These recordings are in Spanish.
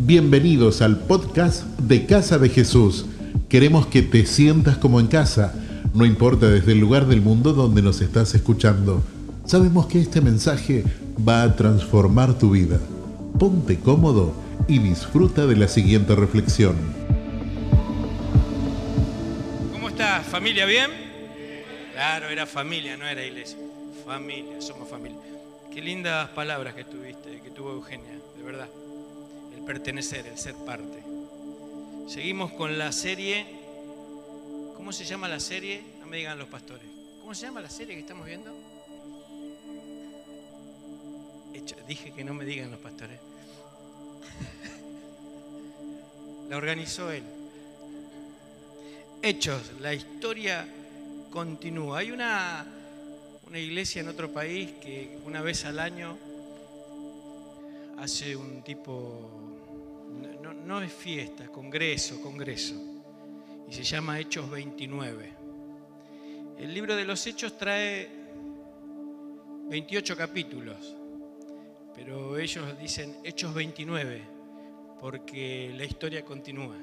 Bienvenidos al podcast de Casa de Jesús. Queremos que te sientas como en casa, no importa desde el lugar del mundo donde nos estás escuchando. Sabemos que este mensaje va a transformar tu vida. Ponte cómodo y disfruta de la siguiente reflexión. ¿Cómo estás? ¿Familia bien? Claro, era familia, no era iglesia. Familia, somos familia. Qué lindas palabras que tuviste, que tuvo Eugenia, de verdad. Pertenecer, el ser parte. Seguimos con la serie. ¿Cómo se llama la serie? No me digan los pastores. ¿Cómo se llama la serie que estamos viendo? Hecho, dije que no me digan los pastores. La organizó él. Hechos, la historia continúa. Hay una, una iglesia en otro país que una vez al año hace un tipo, no, es fiesta, congreso, congreso, y se llama Hechos 29. El libro de los Hechos trae 28 capítulos, pero ellos dicen Hechos 29 porque la historia continúa.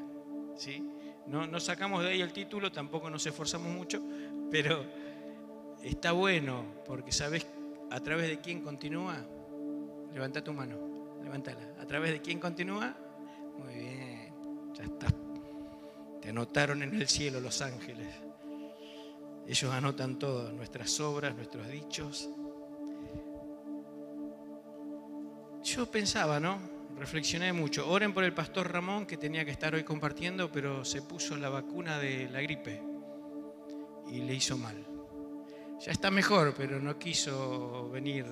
¿sí? No, no sacamos de ahí el título, tampoco nos esforzamos mucho, pero está bueno porque sabes a través de quién continúa. Levanta tu mano, levántala. ¿A través de quién continúa? Muy bien, ya está. Te anotaron en el cielo los ángeles. Ellos anotan todo, nuestras obras, nuestros dichos. Yo pensaba, ¿no? Reflexioné mucho. Oren por el pastor Ramón que tenía que estar hoy compartiendo, pero se puso la vacuna de la gripe y le hizo mal. Ya está mejor, pero no quiso venir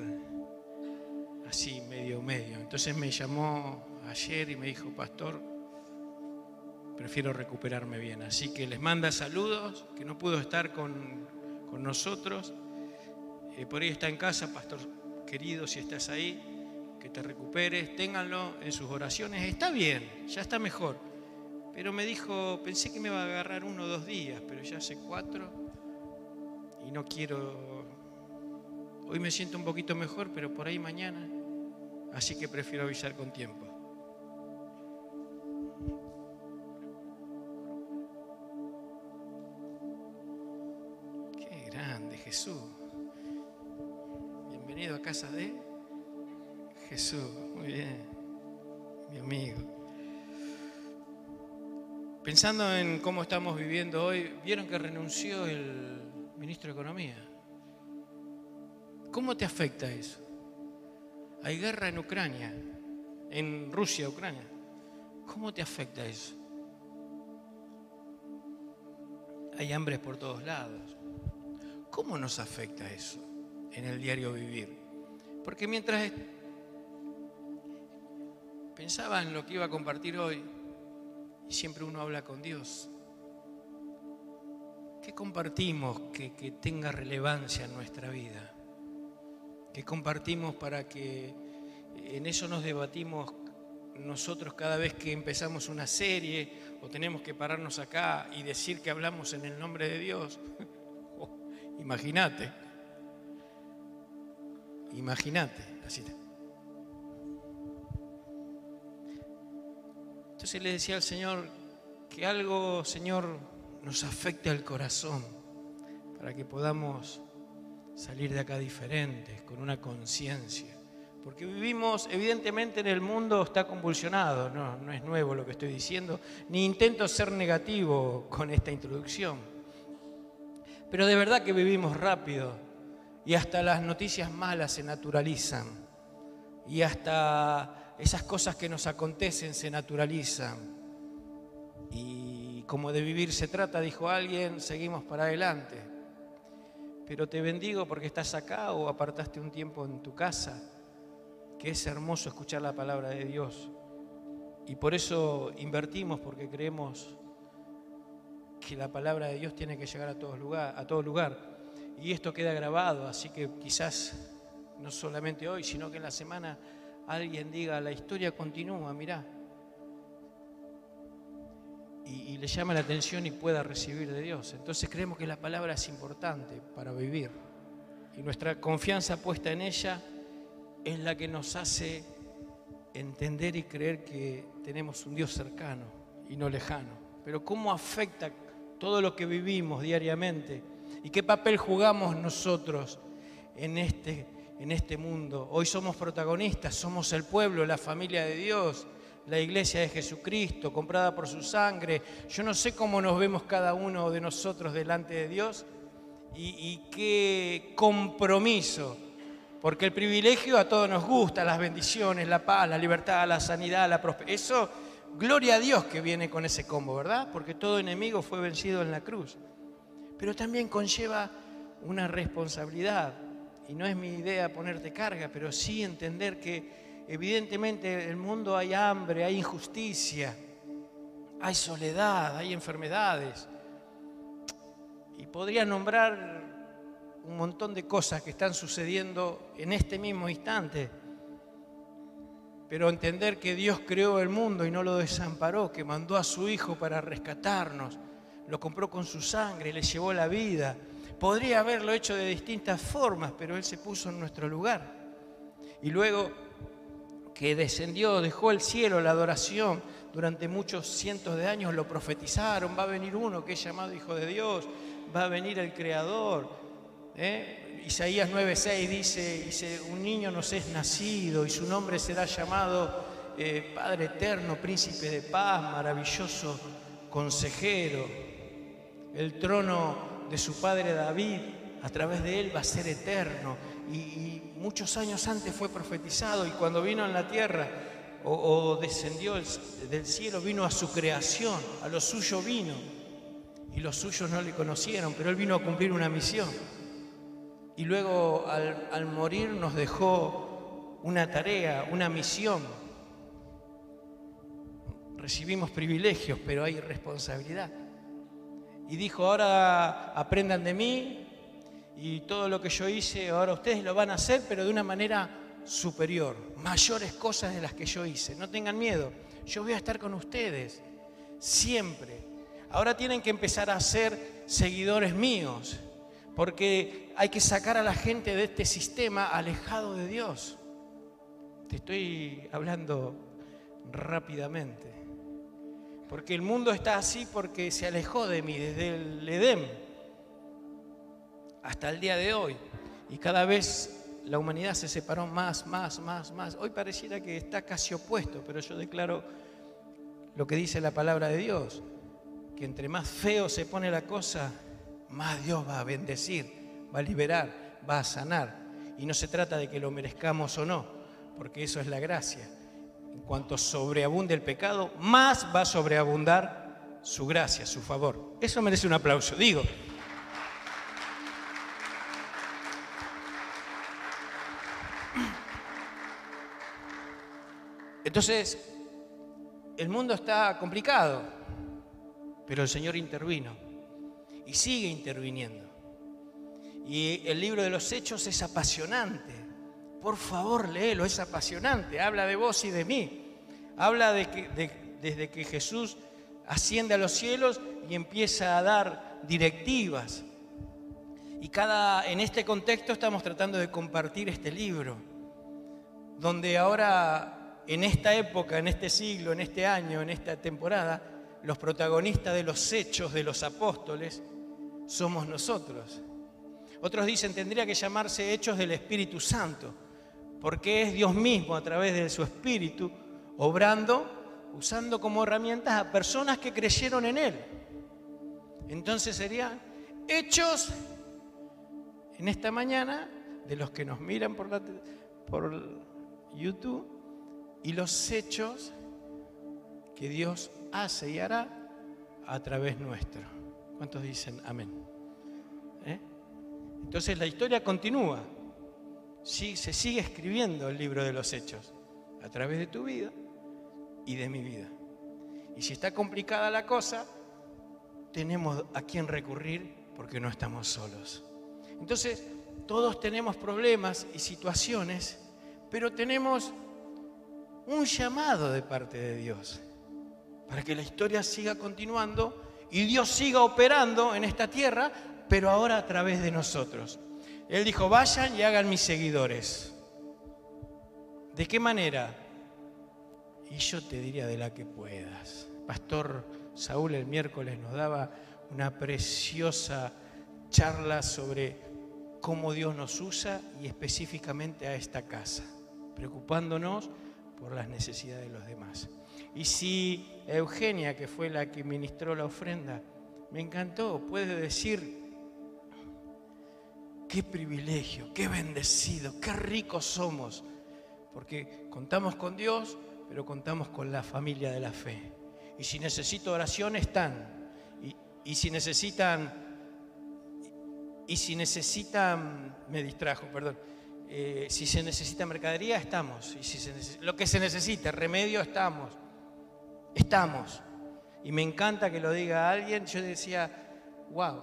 así medio medio. Entonces me llamó ayer y me dijo, pastor, prefiero recuperarme bien. Así que les manda saludos, que no pudo estar con, con nosotros. Eh, por ahí está en casa, pastor querido, si estás ahí, que te recuperes, ténganlo en sus oraciones. Está bien, ya está mejor. Pero me dijo, pensé que me iba a agarrar uno o dos días, pero ya hace cuatro y no quiero... Hoy me siento un poquito mejor, pero por ahí mañana. Así que prefiero avisar con tiempo. Grande Jesús. Bienvenido a casa de Jesús. Muy bien, mi amigo. Pensando en cómo estamos viviendo hoy, vieron que renunció el ministro de Economía. ¿Cómo te afecta eso? Hay guerra en Ucrania, en Rusia, Ucrania. ¿Cómo te afecta eso? Hay hambres por todos lados. ¿Cómo nos afecta eso en el diario vivir? Porque mientras pensaba en lo que iba a compartir hoy, y siempre uno habla con Dios, ¿qué compartimos que, que tenga relevancia en nuestra vida? ¿Qué compartimos para que en eso nos debatimos nosotros cada vez que empezamos una serie o tenemos que pararnos acá y decir que hablamos en el nombre de Dios? Imagínate. Imagínate. Así. Entonces le decía al Señor que algo, Señor, nos afecte al corazón para que podamos salir de acá diferentes, con una conciencia. Porque vivimos, evidentemente en el mundo está convulsionado, no, no es nuevo lo que estoy diciendo, ni intento ser negativo con esta introducción. Pero de verdad que vivimos rápido y hasta las noticias malas se naturalizan y hasta esas cosas que nos acontecen se naturalizan. Y como de vivir se trata, dijo alguien, seguimos para adelante. Pero te bendigo porque estás acá o apartaste un tiempo en tu casa, que es hermoso escuchar la palabra de Dios. Y por eso invertimos, porque creemos que la palabra de Dios tiene que llegar a todo lugar. A todo lugar. Y esto queda grabado, así que quizás no solamente hoy, sino que en la semana alguien diga, la historia continúa, mirá, y, y, le llama la atención y pueda recibir de Dios. Entonces creemos que la palabra es importante para vivir. Y nuestra confianza puesta en ella es la que nos hace entender y creer que tenemos un Dios cercano y no lejano. Pero ¿cómo afecta todo lo que vivimos diariamente? ¿Y qué papel jugamos nosotros en este, en este mundo? Hoy somos protagonistas, somos el pueblo, la familia de Dios, la iglesia de Jesucristo, comprada por su sangre. Yo no sé cómo nos vemos cada uno de nosotros delante de Dios y, qué compromiso porque el privilegio a todos nos gusta, las bendiciones, la paz, la libertad, la sanidad, la prosperidad. Eso, gloria a Dios que viene con ese combo, ¿verdad? Porque todo enemigo fue vencido en la cruz. Pero también conlleva una responsabilidad. Y no es mi idea ponerte carga, pero sí entender que evidentemente en el mundo hay hambre, hay injusticia, hay soledad, hay enfermedades. Y podría nombrar un montón de cosas que están sucediendo en este mismo instante. Pero entender que Dios creó el mundo y no lo desamparó, que mandó a su Hijo para rescatarnos, lo compró con su sangre, le llevó la vida. Podría haberlo hecho de distintas formas, pero Él se puso en nuestro lugar. Y luego que descendió, dejó el cielo, la adoración, durante muchos cientos de años lo profetizaron, va a venir uno que es llamado Hijo de Dios, va a venir el Creador, ¿Eh? Isaías 9:6 dice, dice, un niño nos es nacido y su nombre será llamado eh, Padre Eterno, Príncipe de Paz, maravilloso consejero. El trono de su padre David, a través de él va a ser eterno. Y, muchos años antes fue profetizado y cuando vino en la tierra o, o descendió del cielo, vino a su creación, a lo suyo vino. Y los suyos no le conocieron, pero él vino a cumplir una misión y luego al, morir nos dejó una tarea, una misión. Recibimos privilegios, pero hay responsabilidad. Y dijo, ahora aprendan de mí y todo lo que yo hice, ahora ustedes lo van a hacer, pero de una manera superior, mayores cosas de las que yo hice. No tengan miedo, yo voy a estar con ustedes, siempre. Ahora tienen que empezar a ser seguidores míos porque hay que sacar a la gente de este sistema alejado de Dios. Te estoy hablando rápidamente. Porque el mundo está así porque se alejó de mí desde el Edén hasta el día de hoy. Y cada vez la humanidad se separó más, más, más, más. Hoy pareciera que está casi opuesto, pero yo declaro lo que dice la palabra de Dios, que entre más feo se pone la cosa, más Dios va a bendecir, va a liberar, va a sanar. Y no se trata de que lo merezcamos o no, porque eso es la gracia. En cuanto sobreabunde el pecado, más va a sobreabundar su gracia, su favor. Eso merece un aplauso. Digo, Entonces, el mundo está complicado, pero el Señor intervino y sigue interviniendo. Y el libro de los Hechos es apasionante. Por favor, léelo, es apasionante. Habla de vos y de mí. Habla desde que Jesús asciende a los cielos y empieza a dar directivas. Y cada, en este contexto estamos tratando de compartir este libro, donde ahora, en esta época, en este siglo, en este año, en esta temporada, los protagonistas de los hechos de los apóstoles somos nosotros. Otros dicen tendría que llamarse hechos del Espíritu Santo, porque es Dios mismo a través de su Espíritu obrando, usando como herramientas a personas que creyeron en Él. Entonces serían hechos en esta mañana de los que nos miran por, por YouTube y los hechos que Dios hace y hará a través nuestro. ¿Cuántos dicen amén? ¿Eh? Entonces la historia continúa. Sí, se sigue escribiendo el libro de los hechos a través de tu vida y de mi vida. Y si está complicada la cosa, tenemos a quién recurrir porque no estamos solos. Entonces, todos tenemos problemas y situaciones, pero tenemos un llamado de parte de Dios para que la historia siga continuando y Dios siga operando en esta tierra, pero ahora a través de nosotros. Él dijo, vayan y hagan mis seguidores. ¿De qué manera? yo te diría de la que puedas. Pastor Saúl el miércoles nos daba una preciosa charla sobre cómo Dios nos usa y específicamente a esta casa, preocupándonos por las necesidades de los demás. Y si Eugenia, que fue la que ministró la ofrenda, me encantó, puede decir, qué privilegio, qué bendecido, qué ricos somos, porque contamos con Dios, pero contamos con la familia de la fe. Y si necesito oración, están. Y, si necesitan, y si necesitan, me distrajo, perdón. Eh, si se necesita mercadería, estamos. Y si se lo que se necesite, remedio, estamos. Estamos. Y me encanta que lo diga alguien. Yo decía, wow,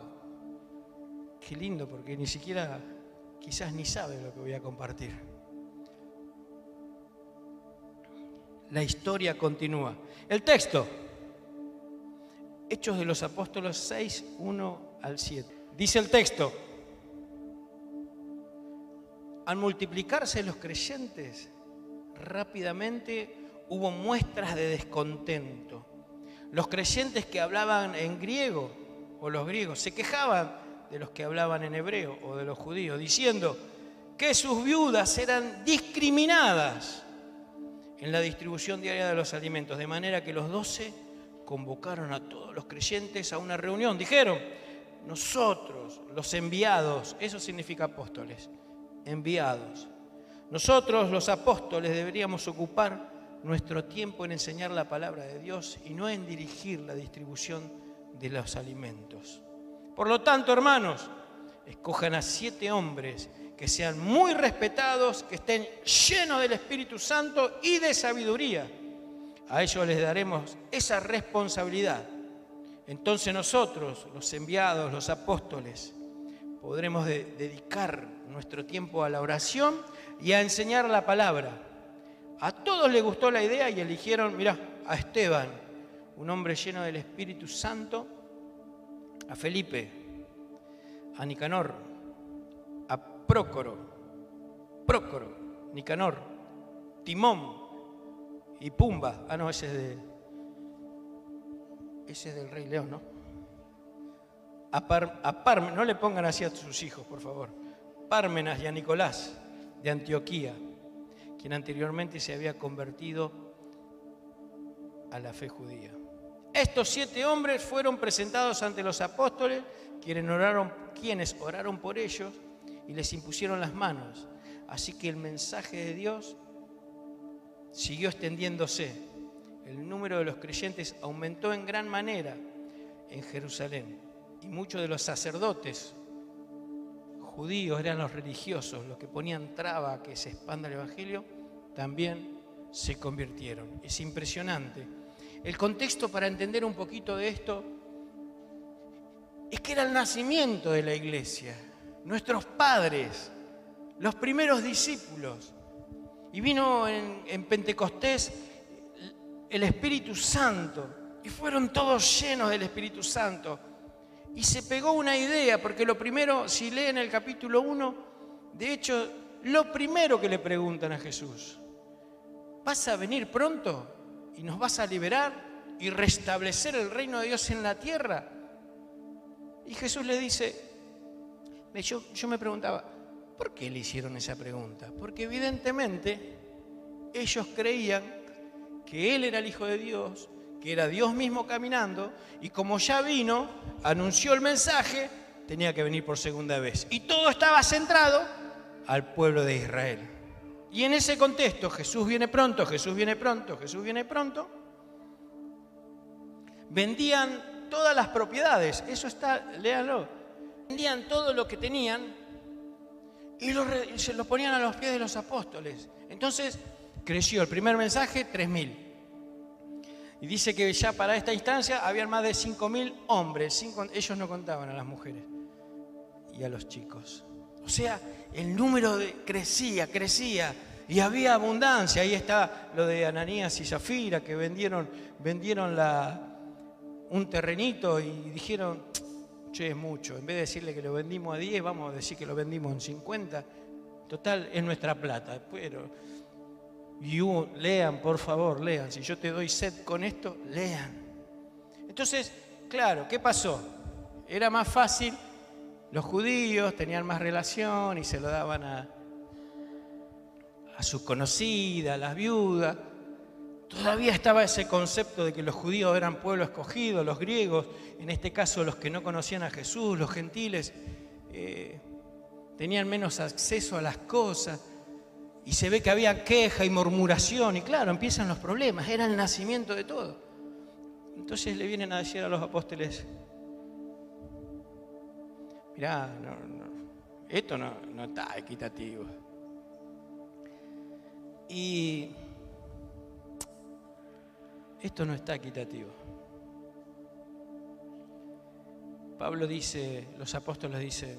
qué lindo, porque ni siquiera, quizás ni sabe lo que voy a compartir. La historia continúa. El texto. Hechos de los Apóstoles 6, 1 al 7. Dice el texto, al multiplicarse los creyentes, rápidamente hubo muestras de descontento. Los creyentes que hablaban en griego, o los griegos, se quejaban de los que hablaban en hebreo o de los judíos, diciendo que sus viudas eran discriminadas en la distribución diaria de los alimentos, de manera que los doce convocaron a todos los creyentes a una reunión. Dijeron, nosotros, los enviados, eso significa apóstoles, enviados. Nosotros, los apóstoles, deberíamos ocupar nuestro tiempo en enseñar la palabra de Dios y no en dirigir la distribución de los alimentos. Por lo tanto, hermanos, escojan a siete hombres que sean muy respetados, que estén llenos del Espíritu Santo y de sabiduría a ellos les daremos esa responsabilidad. Entonces nosotros, los enviados, los apóstoles, podremos dedicar nuestro tiempo a la oración y a enseñar la palabra. A todos les gustó la idea y eligieron, mirá, a Esteban, un hombre lleno del Espíritu Santo, a Felipe, a Nicanor, a Prócoro, Prócoro, Nicanor, Timón, y Pumba. Ah, no, ese es de. Ese es del Rey León, ¿no? A, Par, no le pongan así a sus hijos, por favor. Pármenas y a Nicolás de Antioquía, quien anteriormente se había convertido a la fe judía. Estos siete hombres fueron presentados ante los apóstoles, quienes oraron, quienes oraron por ellos y les impusieron las manos. Así que el mensaje de Dios siguió extendiéndose. El número de los creyentes aumentó en gran manera en Jerusalén y muchos de los sacerdotes judíos eran los religiosos, los que ponían traba a que se expanda el Evangelio, también se convirtieron. Es impresionante. El contexto para entender un poquito de esto es que era el nacimiento de la iglesia. Nuestros padres, los primeros discípulos, y vino en, Pentecostés el Espíritu Santo. Y fueron todos llenos del Espíritu Santo. Y se pegó una idea, porque lo primero, si leen el capítulo 1, de hecho, lo primero que le preguntan a Jesús, ¿vas a venir pronto y nos vas a liberar y restablecer el reino de Dios en la tierra? Y Jesús le dice, yo, yo me preguntaba, ¿Por qué le hicieron esa pregunta? Porque evidentemente ellos creían que Él era el Hijo de Dios, que era Dios mismo caminando, y como ya vino, anunció el mensaje, tenía que venir por segunda vez. Y todo estaba centrado al pueblo de Israel. Y en ese contexto, Jesús viene pronto, Jesús viene pronto, Jesús viene pronto, vendían todas las propiedades, eso está, léanlo, vendían todo lo que tenían y, se lo ponían a los pies de los apóstoles. Entonces creció el primer mensaje, 3.000. Y dice que ya para esta instancia habían más de 5.000 hombres. ellos no contaban a las mujeres y a los chicos. O sea, el número crecía, crecía. Y había abundancia. Ahí está lo de Ananías y Zafira que vendieron, vendieron un terrenito y dijeron, che, es mucho. En vez de decirle que lo vendimos a 10, vamos a decir que lo vendimos en 50. Total, es nuestra plata. Pero You, lean, por favor, lean. Si yo te doy sed con esto, lean. Entonces, claro, ¿qué pasó? Era más fácil, los judíos tenían más relación y se lo daban a, a sus conocidas, a las viudas. Todavía estaba ese concepto de que los judíos eran pueblo escogido, los griegos, en este caso los que no conocían a Jesús, los gentiles, eh, tenían menos acceso a las cosas. Y se ve que había queja y murmuración, y claro, empiezan los problemas, era el nacimiento de todo. Entonces le vienen a decir a los apóstoles, mirá, esto no, no está equitativo. Y esto no está equitativo. Pablo dice, los apóstoles dicen,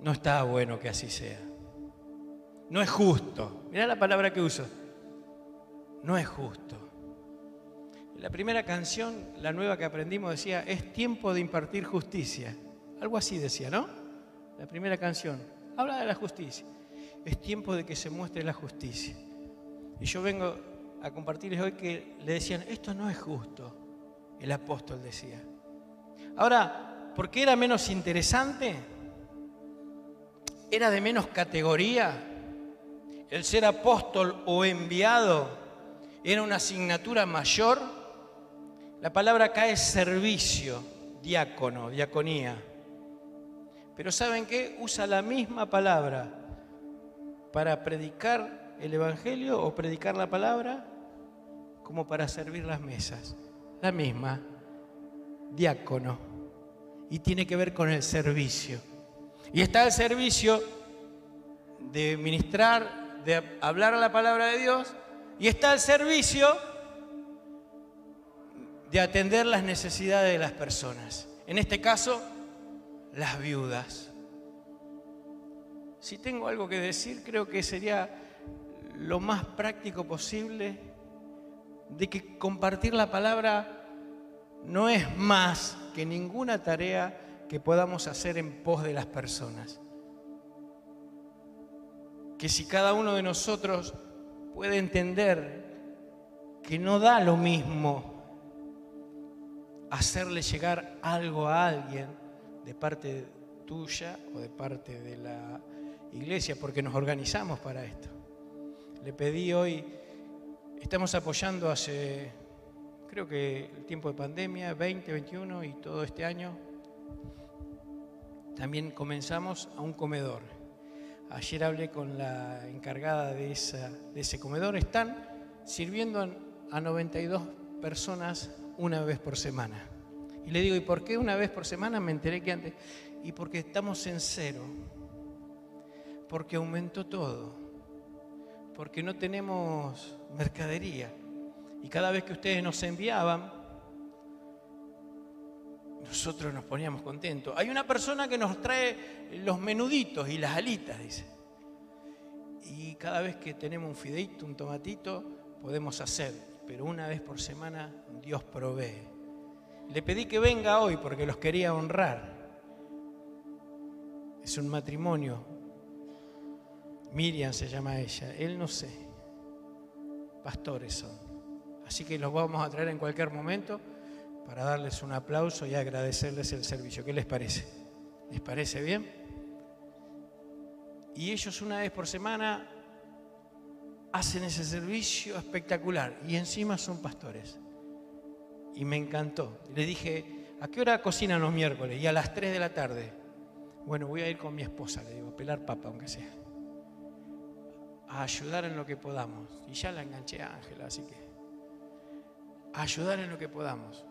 no está bueno que así sea. No es justo. Mirá la palabra que uso. No es justo. La primera canción, la nueva que aprendimos, decía, es tiempo de impartir justicia. Algo así decía, ¿no? La primera canción. Habla de la justicia. Es tiempo de que se muestre la justicia. Y yo vengo a compartirles hoy que le decían, esto no es justo, el apóstol decía. Ahora, ¿por qué era menos interesante? ¿Era de menos categoría? ¿El ser apóstol o enviado era una asignatura mayor? La palabra acá es servicio, diácono, diaconía. Pero ¿saben qué? Usa la misma palabra para predicar el Evangelio o predicar la palabra como para servir las mesas. La misma, diácono. Y tiene que ver con el servicio. Y está el servicio de ministrar, de hablar la palabra de Dios. Y está el servicio de atender las necesidades de las personas. En este caso, las viudas. Si tengo algo que decir, creo que sería lo más práctico posible de que compartir la palabra no es más que ninguna tarea que podamos hacer en pos de las personas. Que si cada uno de nosotros puede entender que no da lo mismo hacerle llegar algo a alguien de parte tuya o de parte de la iglesia, porque nos organizamos para esto. Le pedí hoy Estamos apoyando hace, creo que el tiempo de pandemia, 2021 y todo este año, también comenzamos a un comedor. Ayer hablé con la encargada de, de ese comedor. Están sirviendo a 92 personas una vez por semana. Y le digo, ¿y por qué una vez por semana? Me enteré que antes. Y porque estamos en cero. Porque aumentó todo porque no tenemos mercadería. Y cada vez que ustedes nos enviaban, nosotros nos poníamos contentos. Hay una persona que nos trae los menuditos y las alitas, dice. Y cada vez que tenemos un fideito, un tomatito, podemos hacer. Pero una vez por semana Dios provee. Le pedí que venga hoy porque los quería honrar. Es un matrimonio Miriam se llama ella, él no sé. Pastores son. Así que los vamos a traer en cualquier momento para darles un aplauso y agradecerles el servicio. ¿Qué les parece? ¿Les parece bien? Y ellos una vez por semana hacen ese servicio espectacular y encima son pastores. Y me encantó. Le dije, ¿a qué hora cocinan los miércoles? Y a las 3 de la tarde. Bueno, voy a ir con mi esposa, le digo, a pelar papa aunque sea a ayudar en lo que podamos. Y ya la enganché a Ángela, así que a ayudar en lo que podamos.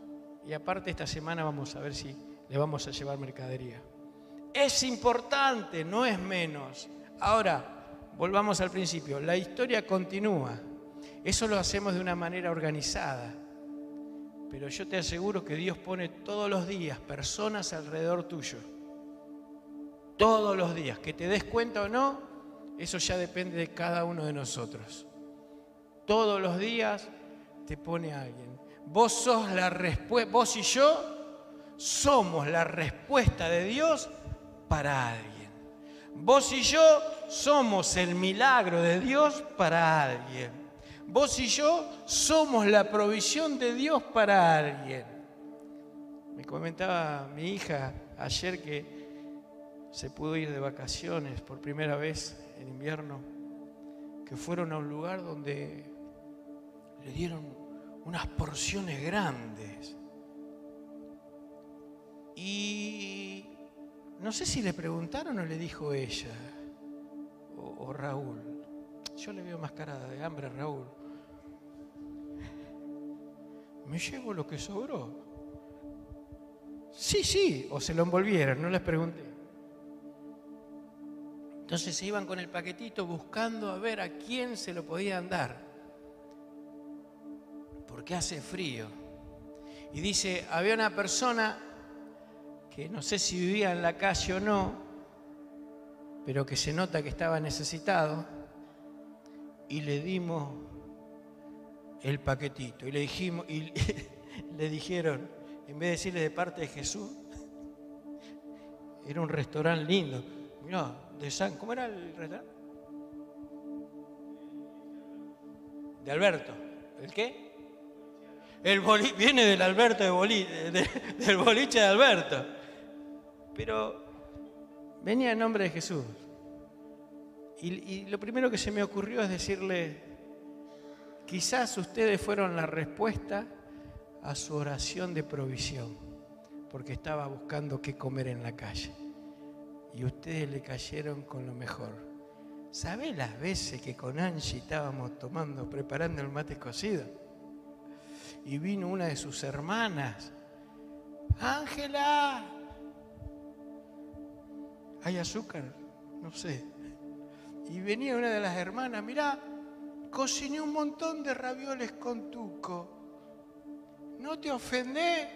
Y aparte esta semana vamos a ver si le vamos a llevar mercadería. Es importante, no es menos. Ahora, volvamos al principio. La historia continúa. Eso lo hacemos de una manera organizada. Pero yo te aseguro que Dios pone todos los días personas alrededor tuyo. Todos los días. Que te des cuenta o no, eso ya depende de cada uno de nosotros. Todos los días te pone alguien. Vos sos la vos y yo somos la respuesta de Dios para alguien. Vos y yo somos el milagro de Dios para alguien. Vos y yo somos la provisión de Dios para alguien. Me comentaba mi hija ayer que se pudo ir de vacaciones por primera vez en invierno, que fueron a un lugar donde le dieron unas porciones grandes. Y no sé si le preguntaron o le dijo ella, o, Raúl. Yo le veo más cara de hambre a Raúl. Me llevo lo que sobró. Sí, sí, o se lo envolvieron, no les pregunté. Entonces se iban con el paquetito buscando a ver a quién se lo podían dar. Porque hace frío. Y dice, había una persona que no sé si vivía en la calle o no, pero que se nota que estaba necesitado, y le dimos el paquetito. Y le dijimos, y le dijeron, en vez de decirle de parte de Jesús, era un restaurante lindo. Mirá, de San, ¿cómo era el restaurante? De Alberto. ¿El qué? El viene del Alberto de del boliche de Alberto. Pero venía en nombre de Jesús. Y, lo primero que se me ocurrió es decirle, quizás ustedes fueron la respuesta a su oración de provisión, porque estaba buscando qué comer en la calle. Y ustedes le cayeron con lo mejor. ¿Sabés las veces que con Angie estábamos tomando, preparando el mate cocido? Y vino una de sus hermanas. Ángela, ¿Hay azúcar? No sé. Y venía una de las hermanas, mirá, cociné un montón de ravioles con tuco. ¿No te ofendé?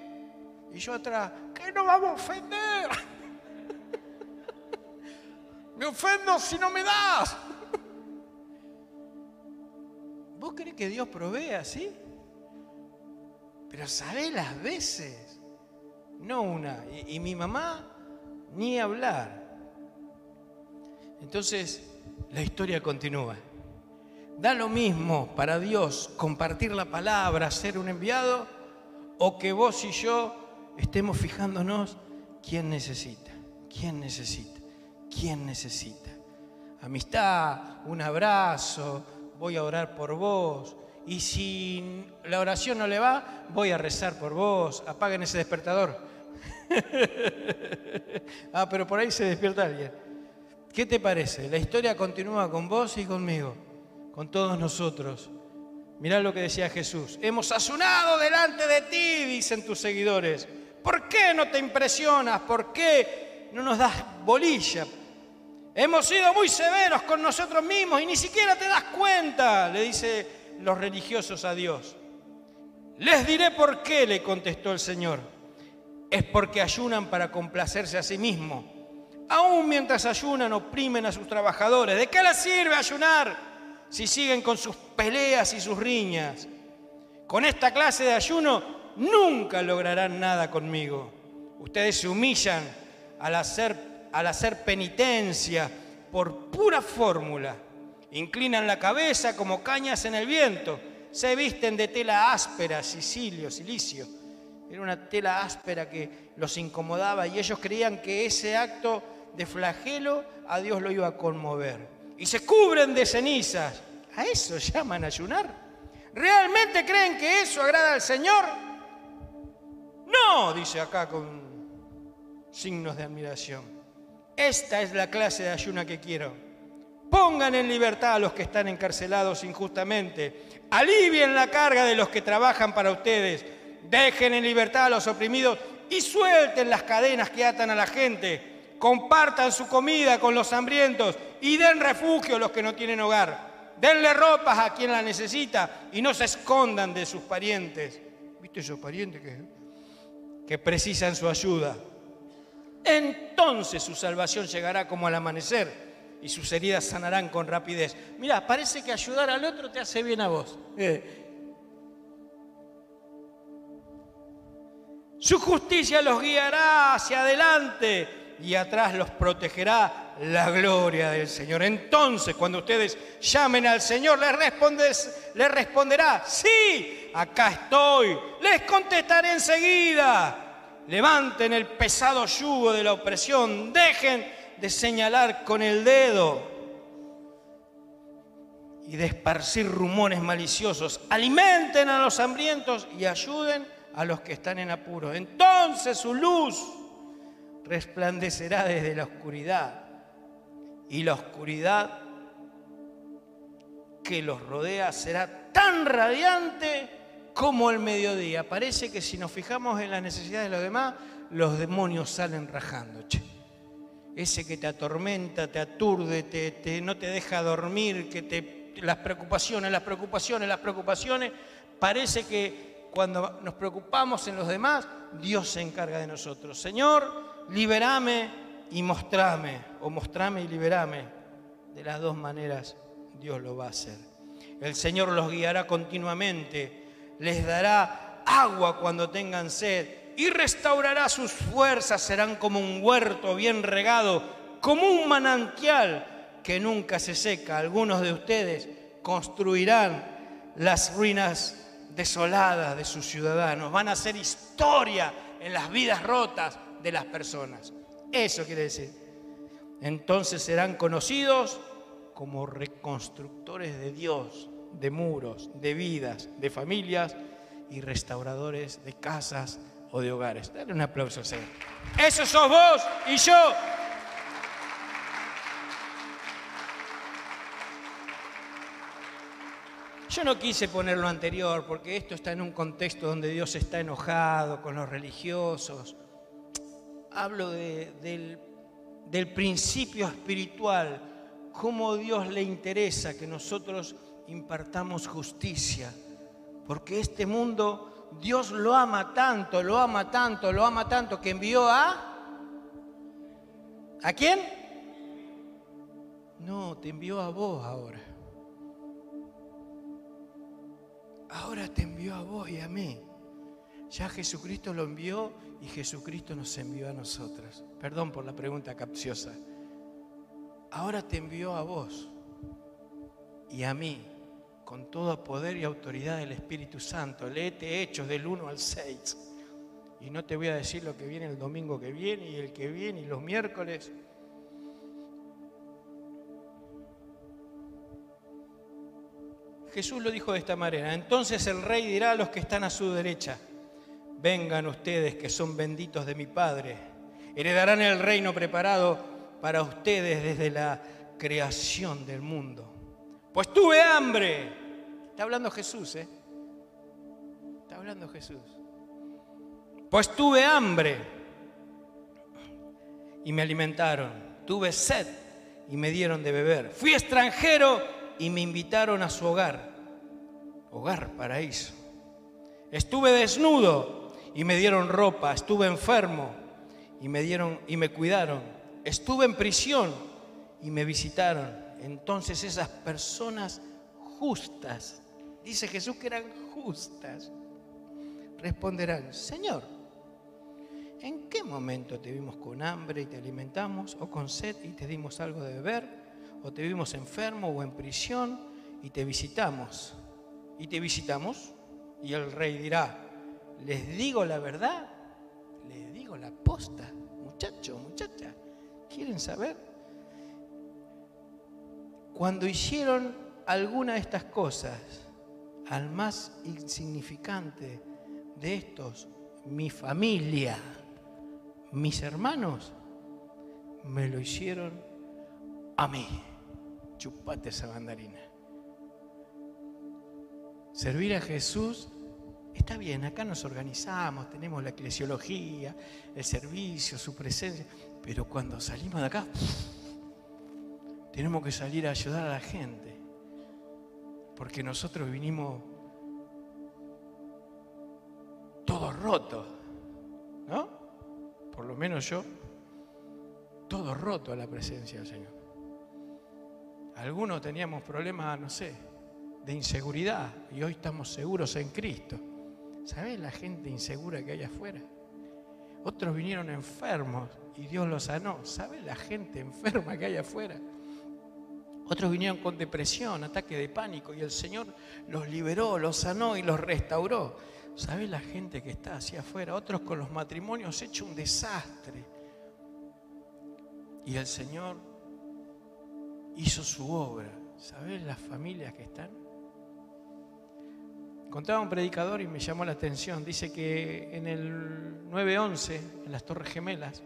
Y yo atrás, ¿qué no vamos a ofender? me ofendo si no me das. ¿Vos crees que Dios provee así? Pero ¿sabés las veces? No una. y mi mamá, ni hablar. Entonces, la historia continúa. Da lo mismo para Dios compartir la palabra, ser un enviado, o que vos y yo estemos fijándonos quién necesita, quién necesita, quién necesita. Amistad, un abrazo, voy a orar por vos. Y si la oración no le va, voy a rezar por vos. Apaguen ese despertador. ah, pero por ahí se despierta alguien. ¿Qué te parece? La historia continúa con vos y conmigo, con todos nosotros. Mirá lo que decía Jesús. Hemos ayunado delante de ti, dicen tus seguidores. ¿Por qué no te impresionas? ¿Por qué no nos das bolilla? Hemos sido muy severos con nosotros mismos y ni siquiera te das cuenta, le dice los religiosos a Dios. Les diré por qué, le contestó el Señor. Es porque ayunan para complacerse a sí mismos Aún mientras ayunan, oprimen a sus trabajadores. ¿De qué les sirve ayunar si siguen con sus peleas y sus riñas? Con esta clase de ayuno nunca lograrán nada conmigo. Ustedes se humillan al hacer, al hacer penitencia por pura fórmula. Inclinan la cabeza como cañas en el viento. Se visten de tela áspera, sicilio, silicio. Era una tela áspera que los incomodaba y ellos creían que ese acto de flagelo, a Dios lo iba a conmover. Y se cubren de cenizas. ¿A eso llaman ayunar? ¿Realmente creen que eso agrada al Señor? No, dice acá con signos de admiración. Esta es la clase de ayuna que quiero. Pongan en libertad a los que están encarcelados injustamente. Alivien la carga de los que trabajan para ustedes. Dejen en libertad a los oprimidos y suelten las cadenas que atan a la gente compartan su comida con los hambrientos y den refugio a los que no tienen hogar. Denle ropas a quien la necesita y no se escondan de sus parientes. ¿Viste esos parientes que, que precisan su ayuda? Entonces su salvación llegará como al amanecer y sus heridas sanarán con rapidez. Mira, parece que ayudar al otro te hace bien a vos. Eh. Su justicia los guiará hacia adelante y atrás los protegerá la gloria del Señor. Entonces, cuando ustedes llamen al Señor, les, respondes, les responderá, sí, acá estoy, les contestaré enseguida. Levanten el pesado yugo de la opresión, dejen de señalar con el dedo y de esparcir rumores maliciosos. Alimenten a los hambrientos y ayuden a los que están en apuro. Entonces su luz resplandecerá desde la oscuridad y la oscuridad que los rodea será tan radiante como el mediodía. Parece que si nos fijamos en las necesidades de los demás, los demonios salen rajando. Ese que te atormenta, te aturde, te, no te deja dormir, que te, las preocupaciones, las preocupaciones, las preocupaciones, parece que cuando nos preocupamos en los demás, Dios se encarga de nosotros. Señor, liberame y mostrame, o mostrame y liberame. De las dos maneras Dios lo va a hacer. El Señor los guiará continuamente, les dará agua cuando tengan sed y restaurará sus fuerzas, serán como un huerto bien regado, como un manantial que nunca se seca. Algunos de ustedes construirán las ruinas desoladas de sus ciudadanos, van a hacer historia en las vidas rotas de las personas. Eso quiere decir. Entonces serán conocidos como reconstructores de Dios, de muros, de vidas, de familias y restauradores de casas o de hogares. Dale un aplauso al Señor. Eso sos vos y yo. Yo no quise poner lo anterior porque esto está en un contexto donde Dios está enojado con los religiosos, hablo del, del principio espiritual, cómo Dios le interesa que nosotros impartamos justicia, porque este mundo Dios lo ama tanto, lo ama tanto, lo ama tanto que envió a... ¿A quién? No, te envió a vos ahora. Ahora te envió a vos y a mí. Ya Jesucristo lo envió y Jesucristo nos envió a nosotros. Perdón por la pregunta capciosa. Ahora te envió a vos y a mí con todo poder y autoridad del Espíritu Santo. Léete Hechos del 1 al 6. Y no te voy a decir lo que viene el domingo que viene y el que viene y los miércoles. Jesús lo dijo de esta manera. Entonces el rey dirá a los que están a su derecha vengan ustedes que son benditos de mi Padre, heredarán el reino preparado para ustedes desde la creación del mundo. Pues tuve hambre. Está hablando Jesús, ¿eh? Está hablando Jesús. Pues tuve hambre y me alimentaron. Tuve sed y me dieron de beber. Fui extranjero y me invitaron a su hogar. Hogar, paraíso. Estuve desnudo y me dieron ropa, estuve enfermo y me dieron y me cuidaron, estuve en prisión y me visitaron. Entonces esas personas justas, dice Jesús que eran justas, responderán, Señor, ¿en qué momento te vimos con hambre y te alimentamos o con sed y te dimos algo de beber? ¿O te vimos enfermo o en prisión y te visitamos? ¿Y te visitamos? Y el rey dirá, les digo la verdad, les digo la posta. Muchachos, muchachas, ¿quieren saber? Cuando hicieron alguna de estas cosas al más insignificante de estos, mi familia, mis hermanos, me lo hicieron a mí. Chupate esa mandarina. Servir a Jesús Está bien, acá nos organizamos, tenemos la eclesiología, el servicio, su presencia, pero cuando salimos de acá, tenemos que salir a ayudar a la gente, porque nosotros vinimos todos rotos, ¿no? Por lo menos yo, todo roto a la presencia del Señor. Algunos teníamos problemas, no sé, de inseguridad y hoy estamos seguros en Cristo. ¿Sabes la gente insegura que hay afuera? Otros vinieron enfermos y Dios los sanó. ¿Sabe la gente enferma que hay afuera? Otros vinieron con depresión, ataque de pánico y el Señor los liberó, los sanó y los restauró. ¿Sabe la gente que está hacia afuera? Otros con los matrimonios hecho un desastre. Y el Señor hizo su obra. ¿Sabes las familias que están? Contaba un predicador y me llamó la atención. Dice que en el 9-11, en las Torres Gemelas,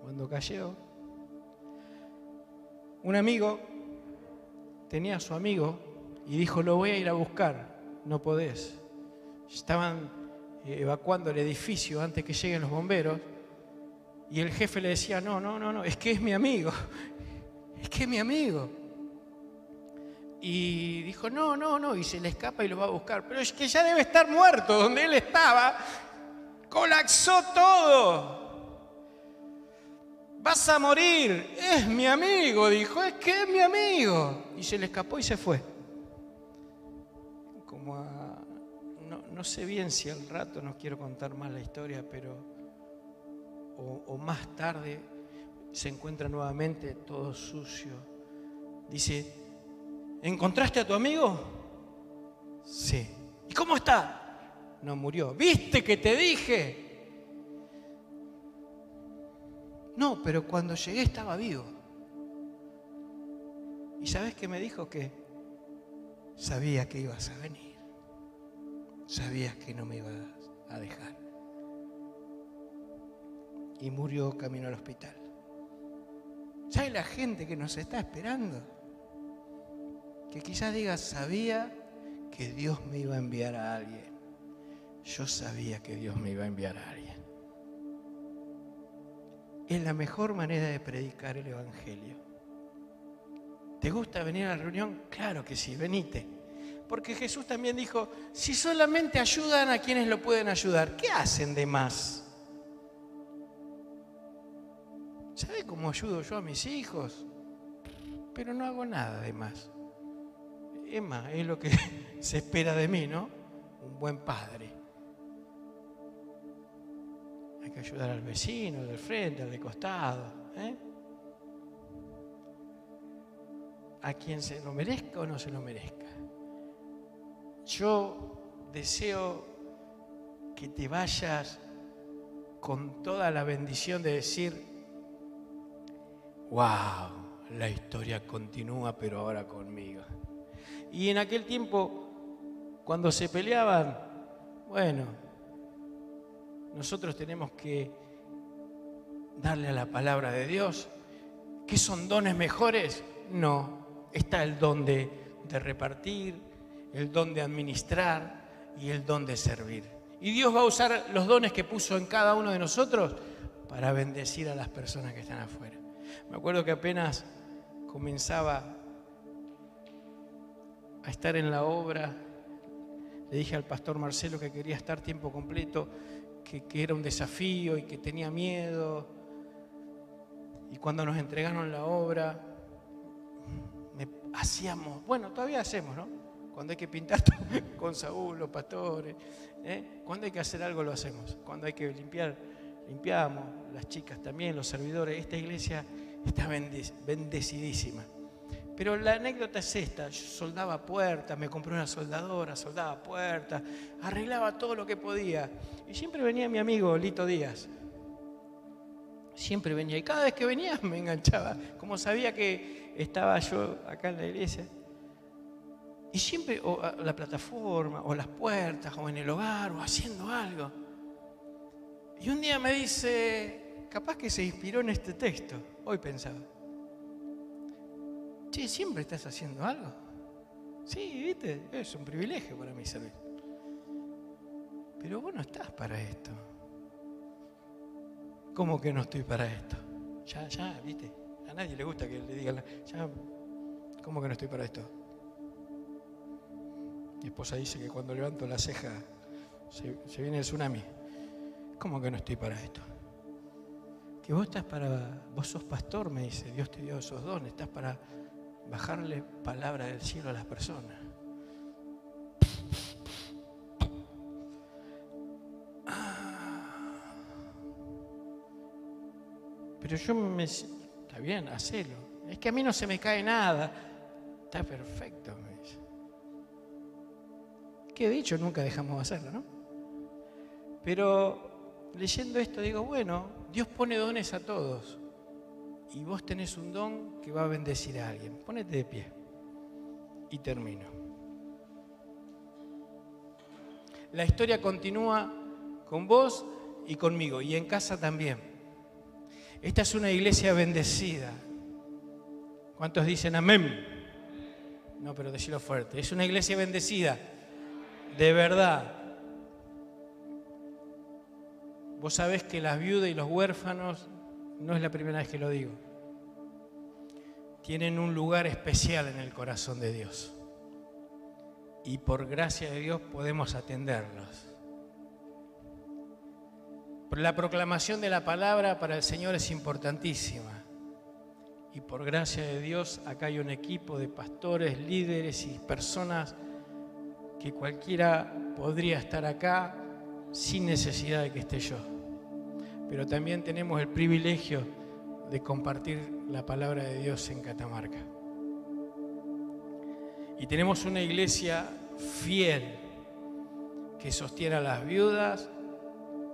cuando cayó, un amigo tenía a su amigo y dijo, lo voy a ir a buscar. No podés. Estaban eh, evacuando el edificio antes que lleguen los bomberos y el jefe le decía, no, no, no, no, es que es mi amigo, es que es mi amigo. Y dijo, no, no, no, y se le escapa y lo va a buscar, pero es que ya debe estar muerto, donde él estaba, colapsó todo. Vas a morir, es mi amigo, dijo, es que es mi amigo. Y se le escapó y se fue. Como a, no, no sé bien si al rato, no quiero contar más la historia, pero o, más tarde se encuentra nuevamente todo sucio. Dice, ¿encontraste a tu amigo? Sí. ¿Y cómo está? No murió. ¿Viste que te dije? No, pero cuando llegué estaba vivo. ¿Y sabes qué me dijo? Que sabía que ibas a venir. Sabías que no me ibas a dejar y murió camino al hospital. ¿Sabe la gente que nos está esperando? Que quizás diga, sabía que Dios me iba a enviar a alguien. Yo sabía que Dios me iba a enviar a alguien. Es la mejor manera de predicar el Evangelio. ¿Te gusta venir a la reunión? Claro que sí, venite. Porque Jesús también dijo, si solamente ayudan a quienes lo pueden ayudar, ¿qué hacen de más? ¿Sabe cómo ayudo yo a mis hijos? Pero no hago nada de más. Emma, es lo que se espera de mí, ¿no? Un buen padre. Hay que ayudar al vecino, del frente, al de costado. ¿eh? A quien se lo merezca o no se lo merezca. Yo deseo que te vayas con toda la bendición de decir, wow, la historia continúa, pero ahora conmigo. Y en aquel tiempo, cuando se peleaban, bueno, nosotros tenemos que darle a la palabra de Dios. ¿Qué son dones mejores? No, está el don de, repartir, el don de administrar y el don de servir. Y Dios va a usar los dones que puso en cada uno de nosotros para bendecir a las personas que están afuera. Me acuerdo que apenas comenzaba a estar en la obra, le dije al pastor Marcelo que quería estar tiempo completo, que, era un desafío y que tenía miedo. Y cuando nos entregaron la obra, hacíamos, bueno, todavía hacemos, ¿no? Cuando hay que pintar con Saúl, los pastores, ¿eh? cuando hay que hacer algo lo hacemos, cuando hay que limpiar, limpiamos, las chicas también, los servidores. Esta iglesia está bendecidísima. Pero la anécdota es esta, yo soldaba puertas, me compré una soldadora, soldaba puertas, arreglaba todo lo que podía. Y siempre venía mi amigo Lito Díaz. Siempre venía y cada vez que venía me enganchaba, como sabía que estaba yo acá en la iglesia. Y siempre, o la plataforma, o las puertas, o en el hogar, o haciendo algo. Y un día me dice, capaz que se inspiró en este texto. Hoy pensaba. Che, ¿siempre estás haciendo algo? Sí, viste, es un privilegio para mí servir. Pero vos no estás para esto. ¿Cómo que no estoy para esto? Ya, ya, viste. A nadie le gusta que le digan, ya, ¿cómo que no estoy para esto? Mi esposa dice que cuando levanto la ceja se, se viene el tsunami. ¿Cómo que no estoy para esto? que vos estás para, vos sos pastor, me dice, Dios te dio esos dones, estás para bajarle palabra del cielo a las personas. Ah. Pero yo me... Está bien, hacelo. Es que a mí no se me cae nada. Está perfecto, me dice. Que de hecho nunca dejamos de hacerlo, ¿no? Pero leyendo esto digo, bueno, Dios pone dones a todos. Y vos tenés un don que va a bendecir a alguien. Ponete de pie. Y termino. La historia continúa con vos y conmigo, y en casa también. Esta es una iglesia bendecida. ¿Cuántos dicen amén? No, pero decirlo fuerte. Es una iglesia bendecida, de verdad. Vos sabés que las viudas y los huérfanos, no es la primera vez que lo digo, tienen un lugar especial en el corazón de Dios. Y por gracia de Dios podemos atenderlos. La proclamación de la palabra para el Señor es importantísima. Y por gracia de Dios, acá hay un equipo de pastores, líderes y personas que cualquiera podría estar acá sin necesidad de que esté yo. Pero también tenemos el privilegio de compartir la palabra de Dios en Catamarca. Y tenemos una iglesia fiel que sostiene a las viudas,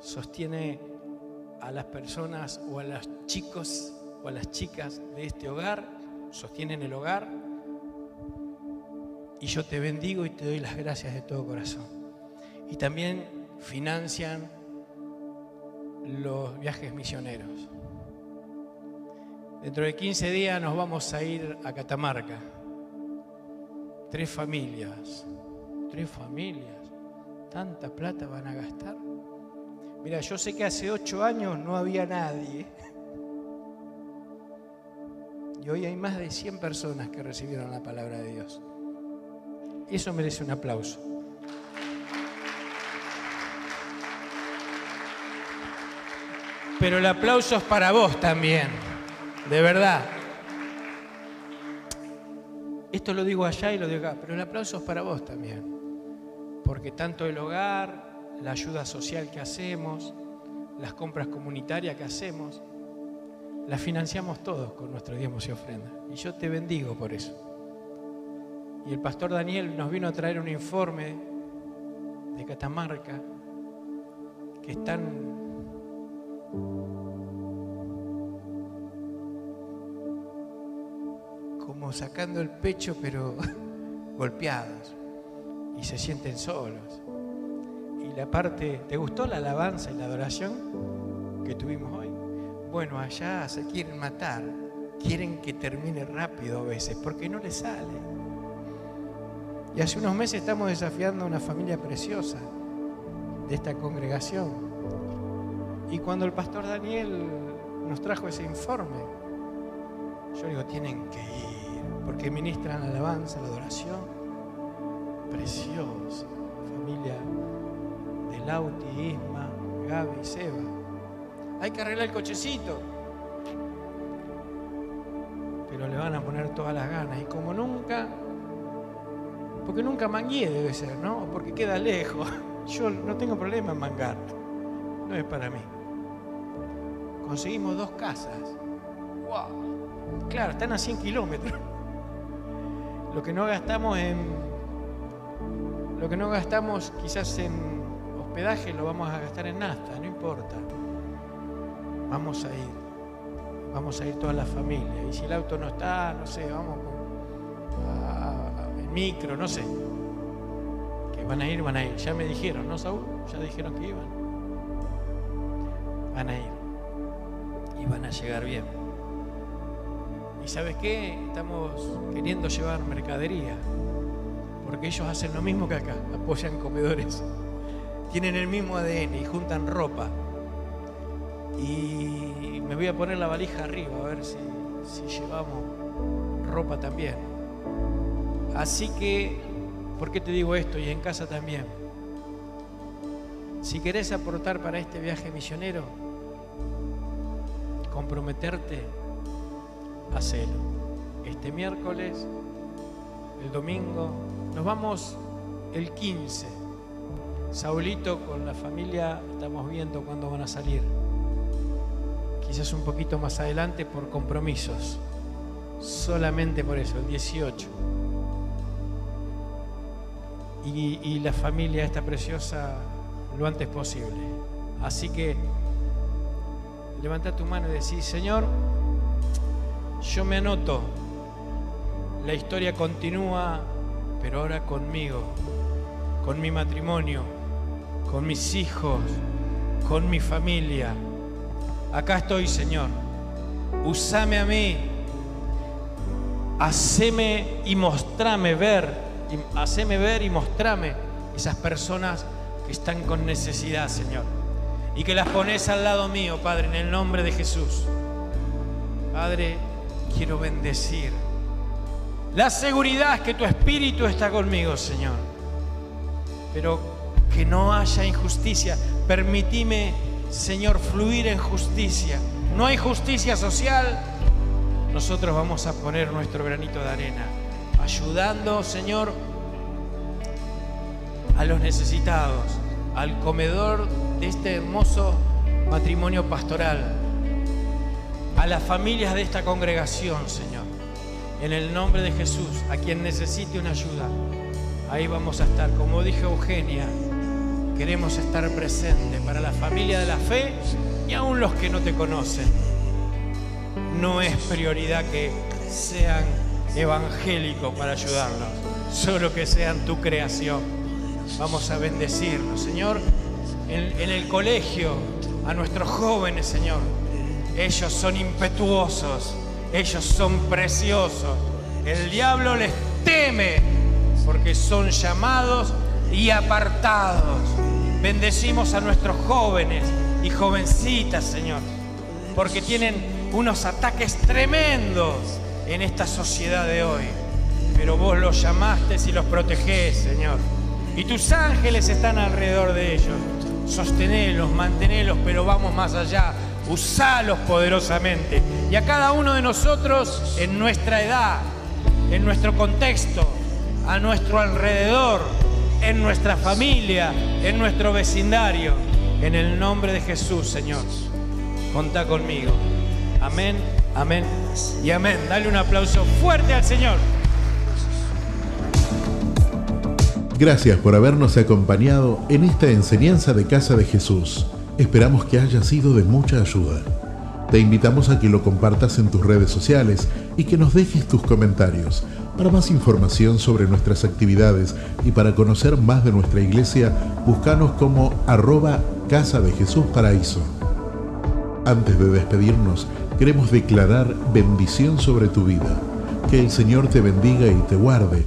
sostiene a las personas o a los chicos o a las chicas de este hogar, sostienen el hogar. Y yo te bendigo y te doy las gracias de todo corazón. Y también financian los viajes misioneros. Dentro de 15 días nos vamos a ir a Catamarca. Tres familias, tres familias. ¿Tanta plata van a gastar? Mira, yo sé que hace ocho años no había nadie. Y hoy hay más de 100 personas que recibieron la palabra de Dios. Eso merece un aplauso. Pero el aplauso es para vos también, de verdad. Esto lo digo allá y lo digo acá, pero el aplauso es para vos también. Porque tanto el hogar, la ayuda social que hacemos, las compras comunitarias que hacemos, las financiamos todos con nuestro diezmos y ofrenda. Y yo te bendigo por eso. Y el pastor Daniel nos vino a traer un informe de Catamarca que están como sacando el pecho pero golpeados y se sienten solos la parte, ¿te gustó la alabanza y la adoración que tuvimos hoy? Bueno, allá se quieren matar, quieren que termine rápido a veces, porque no les sale. Y hace unos meses estamos desafiando a una familia preciosa de esta congregación. Y cuando el pastor Daniel nos trajo ese informe, yo digo, tienen que ir, porque ministran la alabanza, la adoración. Preciosa, familia Lauti, Isma, Gaby, Seba. Hay que arreglar el cochecito. Pero le van a poner todas las ganas. Y como nunca, porque nunca mangué debe ser, ¿no? Porque queda lejos. Yo no tengo problema en mangar. No es para mí. Conseguimos dos casas. ¡Wow! Claro, están a 100 kilómetros. Lo que no gastamos en. Lo que no gastamos quizás en hospedaje lo vamos a gastar en nafta, no importa. Vamos a ir. Vamos a ir toda la familia. Y si el auto no está, no sé, vamos con el micro, no sé. Que van a ir, van a ir. Ya me dijeron, ¿no, Saúl? Ya dijeron que iban. Van a ir. Van a llegar bien. ¿Y sabes qué? Estamos queriendo llevar mercadería. Porque ellos hacen lo mismo que acá, apoyan comedores tienen el mismo ADN y juntan ropa. Y me voy a poner la valija arriba a ver si, llevamos ropa también. Así que, ¿por qué te digo esto? Y en casa también. Si querés aportar para este viaje misionero, comprometerte, hacelo. Este miércoles, el domingo, nos vamos el 15 Saulito con la familia estamos viendo cuándo van a salir. quizás un poquito más adelante por compromisos. Solamente por eso, el 18. Y, y la familia esta preciosa lo antes posible. Así que levanta tu mano y decís, Señor, yo me anoto, la historia continúa, pero ahora conmigo, con mi matrimonio, con mis hijos, con mi familia. Acá estoy, Señor. Usame a mí. Haceme y mostrame ver, haceme ver y mostrame esas personas que están con necesidad, Señor. Y que las pones al lado mío, Padre, en el nombre de Jesús. Padre, quiero bendecir. La seguridad que tu espíritu está conmigo, Señor. Pero que no haya injusticia. Permitime, Señor, fluir en justicia. No hay justicia social. Nosotros vamos a poner nuestro granito de arena, ayudando, Señor, a los necesitados, al comedor de este hermoso matrimonio pastoral, a las familias de esta congregación, Señor. En el nombre de Jesús, a quien necesite una ayuda, ahí vamos a estar. Como dije Eugenia, queremos estar presentes para la familia de la fe y aún los que no te conocen. No es prioridad que sean evangélicos para ayudarnos, solo que sean tu creación. Vamos a bendecirlos, Señor, en, el colegio, a nuestros jóvenes, Señor. Ellos son impetuosos, ellos son preciosos. El diablo les teme porque son llamados y apartados. Bendecimos a nuestros jóvenes y jovencitas, Señor, porque tienen unos ataques tremendos en esta sociedad de hoy. Pero vos los llamaste y los protegés, Señor. Y tus ángeles están alrededor de ellos. Sostenelos, mantenelos, pero vamos más allá. Usalos poderosamente. Y a cada uno de nosotros, en nuestra edad, en nuestro contexto, a nuestro alrededor, en nuestra familia, en nuestro vecindario. En el nombre de Jesús, Señor. Contá conmigo. Amén, amén y amén. Dale un aplauso fuerte al Señor. Gracias por habernos acompañado en esta enseñanza de Casa de Jesús. Esperamos que haya sido de mucha ayuda. Te invitamos a que lo compartas en tus redes sociales y que nos dejes tus comentarios. Para más información sobre nuestras actividades y para conocer más de nuestra iglesia, búscanos como arroba Casa de Jesús Paraíso. Antes de despedirnos, queremos declarar bendición sobre tu vida. Que el Señor te bendiga y te guarde,